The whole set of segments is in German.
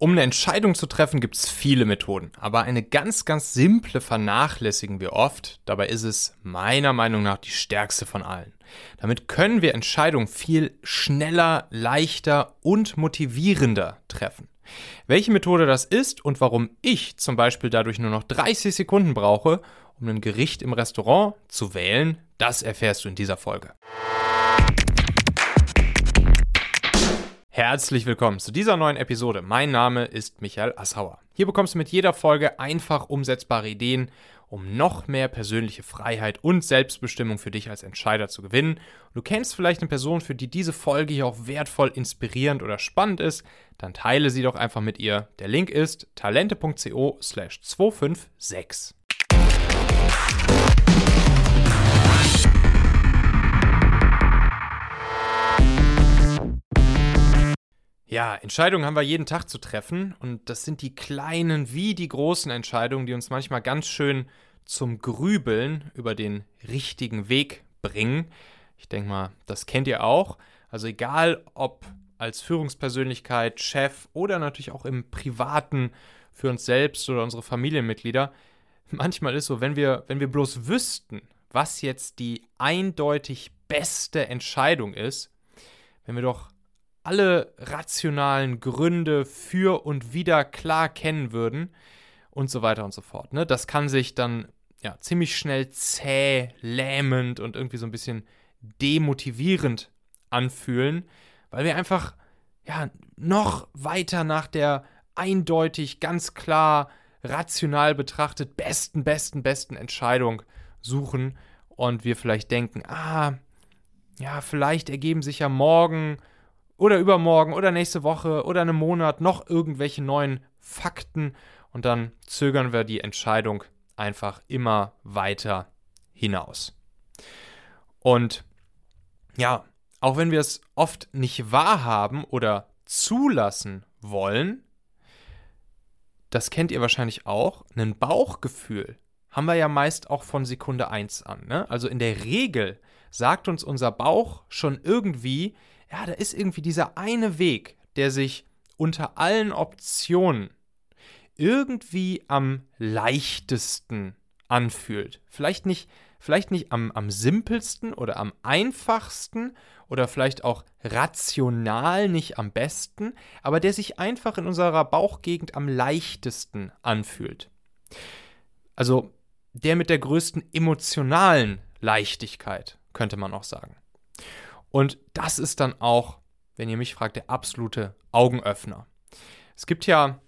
Um eine Entscheidung zu treffen, gibt es viele Methoden, aber eine ganz, ganz simple vernachlässigen wir oft. Dabei ist es meiner Meinung nach die stärkste von allen. Damit können wir Entscheidungen viel schneller, leichter und motivierender treffen. Welche Methode das ist und warum ich zum Beispiel dadurch nur noch 30 Sekunden brauche, um ein Gericht im Restaurant zu wählen, das erfährst du in dieser Folge. Herzlich willkommen zu dieser neuen Episode. Mein Name ist Michael Assauer. Hier bekommst du mit jeder Folge einfach umsetzbare Ideen, um noch mehr persönliche Freiheit und Selbstbestimmung für dich als Entscheider zu gewinnen. Du kennst vielleicht eine Person, für die diese Folge hier auch wertvoll, inspirierend oder spannend ist, dann teile sie doch einfach mit ihr. Der Link ist talente.co/slash 256. Ja, Entscheidungen haben wir jeden Tag zu treffen und das sind die kleinen wie die großen Entscheidungen, die uns manchmal ganz schön zum Grübeln über den richtigen Weg bringen. Ich denke mal, das kennt ihr auch. Also egal ob als Führungspersönlichkeit, Chef oder natürlich auch im privaten für uns selbst oder unsere Familienmitglieder, manchmal ist so, wenn wir wenn wir bloß wüssten, was jetzt die eindeutig beste Entscheidung ist, wenn wir doch alle rationalen Gründe für und wieder klar kennen würden und so weiter und so fort. Ne? Das kann sich dann ja, ziemlich schnell zäh, lähmend und irgendwie so ein bisschen demotivierend anfühlen, weil wir einfach ja, noch weiter nach der eindeutig, ganz klar, rational betrachtet besten, besten, besten Entscheidung suchen und wir vielleicht denken, ah, ja, vielleicht ergeben sich ja morgen oder übermorgen oder nächste Woche oder einem Monat noch irgendwelche neuen Fakten und dann zögern wir die Entscheidung einfach immer weiter hinaus. Und ja, auch wenn wir es oft nicht wahrhaben oder zulassen wollen, das kennt ihr wahrscheinlich auch, ein Bauchgefühl haben wir ja meist auch von Sekunde 1 an. Ne? Also in der Regel sagt uns unser Bauch schon irgendwie, ja, da ist irgendwie dieser eine Weg, der sich unter allen Optionen irgendwie am leichtesten anfühlt. Vielleicht nicht, vielleicht nicht am, am simpelsten oder am einfachsten oder vielleicht auch rational nicht am besten, aber der sich einfach in unserer Bauchgegend am leichtesten anfühlt. Also der mit der größten emotionalen Leichtigkeit, könnte man auch sagen. Und das ist dann auch, wenn ihr mich fragt, der absolute Augenöffner. Es gibt ja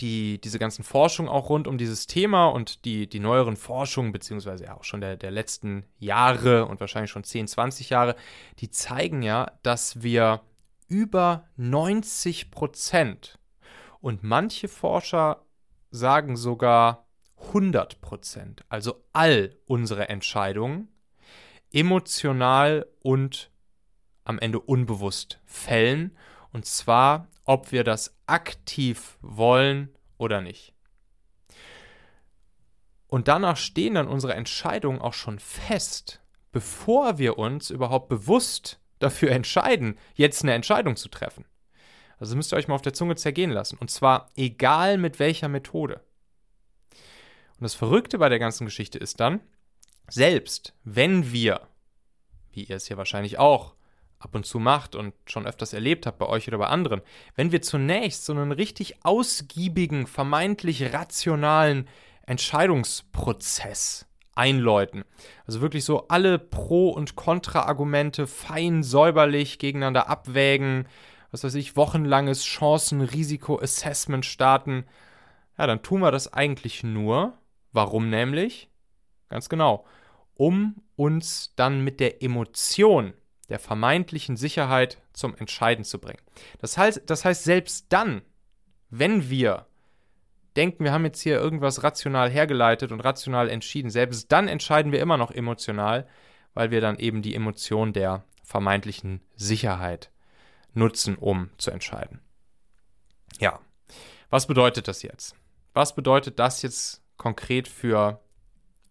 die, diese ganzen Forschungen auch rund um dieses Thema und die, die neueren Forschungen, beziehungsweise auch schon der, der letzten Jahre und wahrscheinlich schon 10, 20 Jahre, die zeigen ja, dass wir über 90 Prozent und manche Forscher sagen sogar 100 Prozent, also all unsere Entscheidungen, emotional und am Ende unbewusst fällen. Und zwar, ob wir das aktiv wollen oder nicht. Und danach stehen dann unsere Entscheidungen auch schon fest, bevor wir uns überhaupt bewusst dafür entscheiden, jetzt eine Entscheidung zu treffen. Also müsst ihr euch mal auf der Zunge zergehen lassen. Und zwar egal mit welcher Methode. Und das Verrückte bei der ganzen Geschichte ist dann, selbst wenn wir, wie ihr es ja wahrscheinlich auch ab und zu macht und schon öfters erlebt habt bei euch oder bei anderen, wenn wir zunächst so einen richtig ausgiebigen, vermeintlich rationalen Entscheidungsprozess einläuten. Also wirklich so alle Pro- und Kontra-Argumente fein säuberlich gegeneinander abwägen, was weiß ich, wochenlanges Chancen-Risiko-Assessment starten. Ja, dann tun wir das eigentlich nur. Warum nämlich? Ganz genau. Um uns dann mit der Emotion der vermeintlichen Sicherheit zum Entscheiden zu bringen. Das heißt, das heißt, selbst dann, wenn wir denken, wir haben jetzt hier irgendwas rational hergeleitet und rational entschieden, selbst dann entscheiden wir immer noch emotional, weil wir dann eben die Emotion der vermeintlichen Sicherheit nutzen, um zu entscheiden. Ja, was bedeutet das jetzt? Was bedeutet das jetzt konkret für,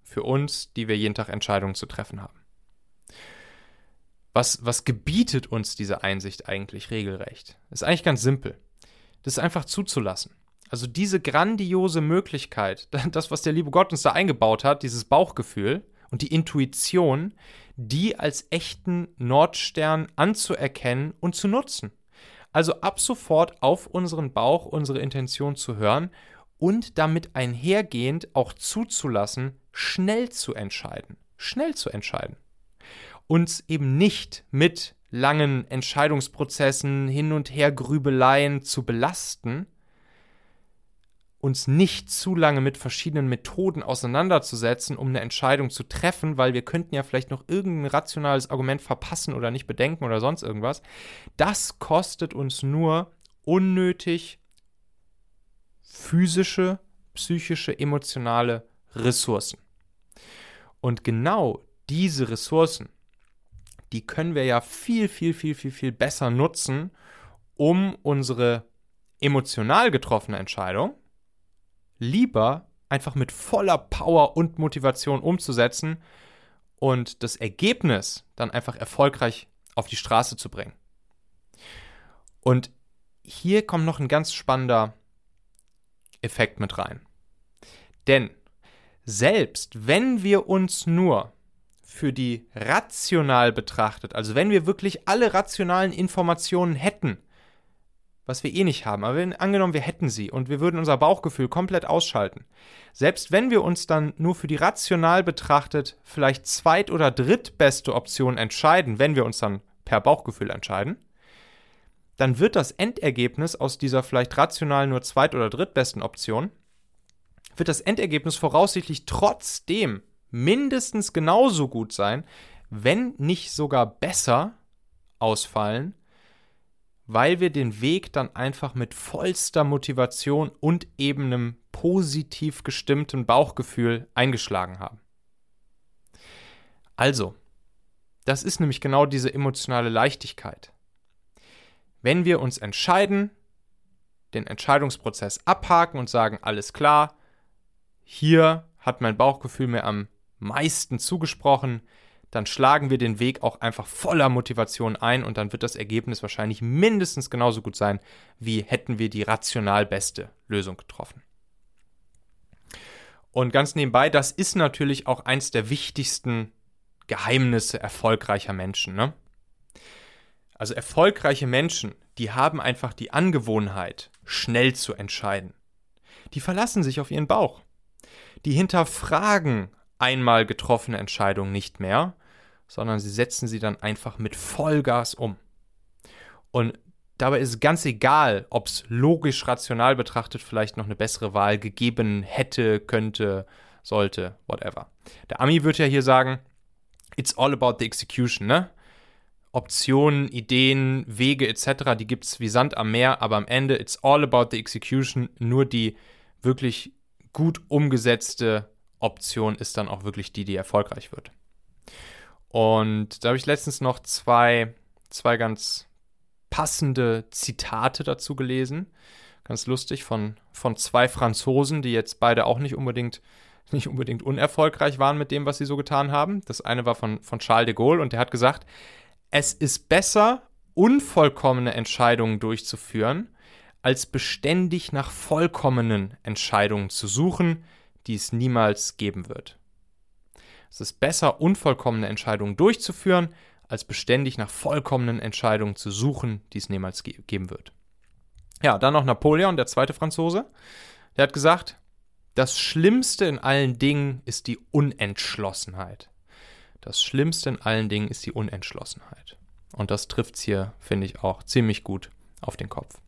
für uns, die wir jeden Tag Entscheidungen zu treffen haben? Was, was gebietet uns diese Einsicht eigentlich regelrecht? Ist eigentlich ganz simpel. das einfach zuzulassen. Also diese grandiose Möglichkeit, das, was der liebe Gott uns da eingebaut hat, dieses Bauchgefühl und die Intuition, die als echten Nordstern anzuerkennen und zu nutzen. Also ab sofort auf unseren Bauch, unsere Intention zu hören und damit einhergehend auch zuzulassen, schnell zu entscheiden. Schnell zu entscheiden. Uns eben nicht mit langen Entscheidungsprozessen, hin und her Grübeleien zu belasten, uns nicht zu lange mit verschiedenen Methoden auseinanderzusetzen, um eine Entscheidung zu treffen, weil wir könnten ja vielleicht noch irgendein rationales Argument verpassen oder nicht bedenken oder sonst irgendwas. Das kostet uns nur unnötig physische, psychische, emotionale Ressourcen. Und genau diese Ressourcen, die können wir ja viel, viel, viel, viel, viel besser nutzen, um unsere emotional getroffene Entscheidung lieber einfach mit voller Power und Motivation umzusetzen und das Ergebnis dann einfach erfolgreich auf die Straße zu bringen. Und hier kommt noch ein ganz spannender Effekt mit rein. Denn selbst wenn wir uns nur für die rational betrachtet, also wenn wir wirklich alle rationalen Informationen hätten, was wir eh nicht haben, aber wenn, angenommen, wir hätten sie und wir würden unser Bauchgefühl komplett ausschalten, selbst wenn wir uns dann nur für die rational betrachtet vielleicht zweit- oder drittbeste Option entscheiden, wenn wir uns dann per Bauchgefühl entscheiden, dann wird das Endergebnis aus dieser vielleicht rational nur zweit- oder drittbesten Option, wird das Endergebnis voraussichtlich trotzdem mindestens genauso gut sein, wenn nicht sogar besser ausfallen, weil wir den Weg dann einfach mit vollster Motivation und eben einem positiv gestimmten Bauchgefühl eingeschlagen haben. Also, das ist nämlich genau diese emotionale Leichtigkeit. Wenn wir uns entscheiden, den Entscheidungsprozess abhaken und sagen, alles klar, hier hat mein Bauchgefühl mir am meisten zugesprochen, dann schlagen wir den Weg auch einfach voller Motivation ein und dann wird das Ergebnis wahrscheinlich mindestens genauso gut sein, wie hätten wir die rational beste Lösung getroffen. Und ganz nebenbei, das ist natürlich auch eins der wichtigsten Geheimnisse erfolgreicher Menschen. Ne? Also erfolgreiche Menschen, die haben einfach die Angewohnheit, schnell zu entscheiden. Die verlassen sich auf ihren Bauch. Die hinterfragen einmal getroffene Entscheidungen nicht mehr, sondern sie setzen sie dann einfach mit Vollgas um. Und dabei ist es ganz egal, ob es logisch rational betrachtet vielleicht noch eine bessere Wahl gegeben hätte, könnte, sollte, whatever. Der Ami wird ja hier sagen, it's all about the execution, ne? Optionen, Ideen, Wege etc., die gibt es wie Sand am Meer, aber am Ende it's all about the execution. Nur die wirklich gut umgesetzte Option ist dann auch wirklich die, die erfolgreich wird. Und da habe ich letztens noch zwei, zwei ganz passende Zitate dazu gelesen. Ganz lustig von, von zwei Franzosen, die jetzt beide auch nicht unbedingt, nicht unbedingt unerfolgreich waren mit dem, was sie so getan haben. Das eine war von, von Charles de Gaulle und der hat gesagt, es ist besser, unvollkommene Entscheidungen durchzuführen, als beständig nach vollkommenen Entscheidungen zu suchen, die es niemals geben wird. Es ist besser, unvollkommene Entscheidungen durchzuführen, als beständig nach vollkommenen Entscheidungen zu suchen, die es niemals ge geben wird. Ja, dann noch Napoleon, der zweite Franzose. Der hat gesagt, das Schlimmste in allen Dingen ist die Unentschlossenheit. Das Schlimmste in allen Dingen ist die Unentschlossenheit. Und das trifft es hier, finde ich, auch ziemlich gut auf den Kopf.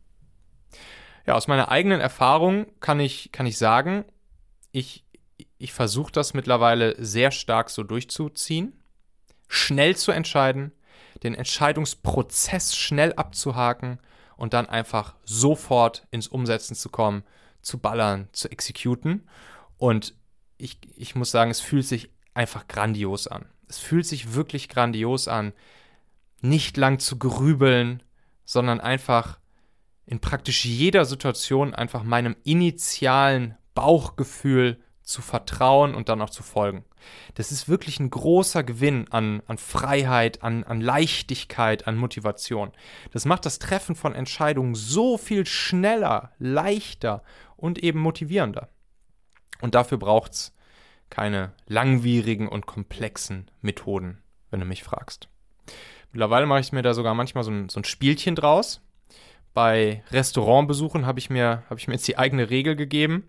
Ja, aus meiner eigenen Erfahrung kann ich, kann ich sagen, ich, ich versuche das mittlerweile sehr stark so durchzuziehen, schnell zu entscheiden, den Entscheidungsprozess schnell abzuhaken und dann einfach sofort ins Umsetzen zu kommen, zu ballern, zu exekuten. Und ich, ich muss sagen, es fühlt sich einfach grandios an. Es fühlt sich wirklich grandios an, nicht lang zu grübeln, sondern einfach in praktisch jeder Situation einfach meinem initialen Bauchgefühl zu vertrauen und dann auch zu folgen. Das ist wirklich ein großer Gewinn an, an Freiheit, an, an Leichtigkeit, an Motivation. Das macht das Treffen von Entscheidungen so viel schneller, leichter und eben motivierender. Und dafür braucht es keine langwierigen und komplexen Methoden, wenn du mich fragst. Mittlerweile mache ich mir da sogar manchmal so ein, so ein Spielchen draus. Bei Restaurantbesuchen habe ich, mir, hab ich mir jetzt die eigene Regel gegeben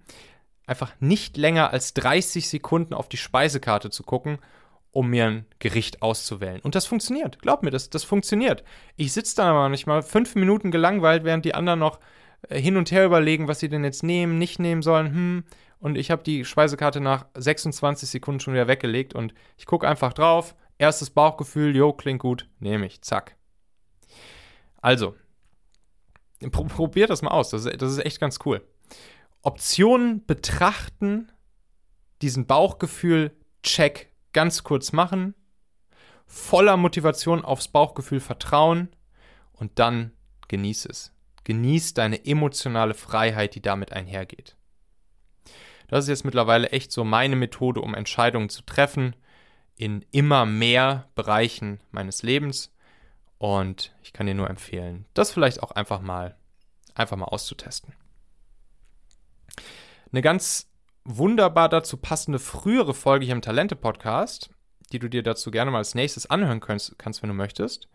einfach nicht länger als 30 Sekunden auf die Speisekarte zu gucken, um mir ein Gericht auszuwählen. Und das funktioniert. Glaub mir, das, das funktioniert. Ich sitze da aber nicht mal fünf Minuten gelangweilt, während die anderen noch äh, hin und her überlegen, was sie denn jetzt nehmen, nicht nehmen sollen. Hm. Und ich habe die Speisekarte nach 26 Sekunden schon wieder weggelegt und ich gucke einfach drauf. Erstes Bauchgefühl, jo, klingt gut, nehme ich, zack. Also, probiert das mal aus, das, das ist echt ganz cool. Optionen betrachten, diesen Bauchgefühl Check ganz kurz machen, voller Motivation aufs Bauchgefühl vertrauen und dann genieß es. Genieß deine emotionale Freiheit, die damit einhergeht. Das ist jetzt mittlerweile echt so meine Methode, um Entscheidungen zu treffen in immer mehr Bereichen meines Lebens. Und ich kann dir nur empfehlen, das vielleicht auch einfach mal, einfach mal auszutesten. Eine ganz wunderbar dazu passende frühere Folge hier im Talente-Podcast, die du dir dazu gerne mal als nächstes anhören kannst, kannst, wenn du möchtest.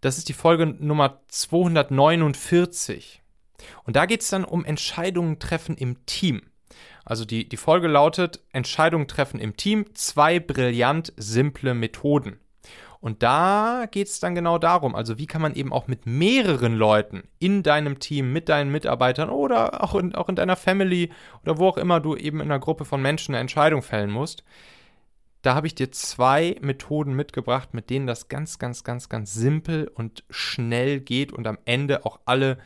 Das ist die Folge Nummer 249. Und da geht es dann um Entscheidungen treffen im Team. Also die, die Folge lautet Entscheidungen treffen im Team, zwei brillant simple Methoden. Und da geht es dann genau darum, also wie kann man eben auch mit mehreren Leuten in deinem Team, mit deinen Mitarbeitern oder auch in, auch in deiner Family oder wo auch immer du eben in einer Gruppe von Menschen eine Entscheidung fällen musst. Da habe ich dir zwei Methoden mitgebracht, mit denen das ganz, ganz, ganz, ganz simpel und schnell geht und am Ende auch alle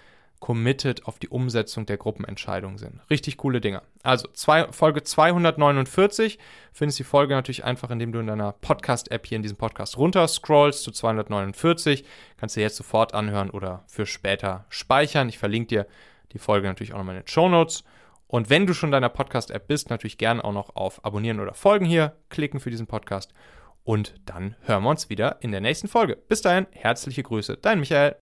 committed auf die Umsetzung der Gruppenentscheidung sind. Richtig coole Dinge. Also zwei, Folge 249 findest die Folge natürlich einfach, indem du in deiner Podcast-App hier in diesem Podcast runter scrollst zu 249. Kannst du jetzt sofort anhören oder für später speichern. Ich verlinke dir die Folge natürlich auch nochmal in den Show Notes. Und wenn du schon in deiner Podcast-App bist, natürlich gerne auch noch auf Abonnieren oder Folgen hier klicken für diesen Podcast. Und dann hören wir uns wieder in der nächsten Folge. Bis dahin, herzliche Grüße, dein Michael.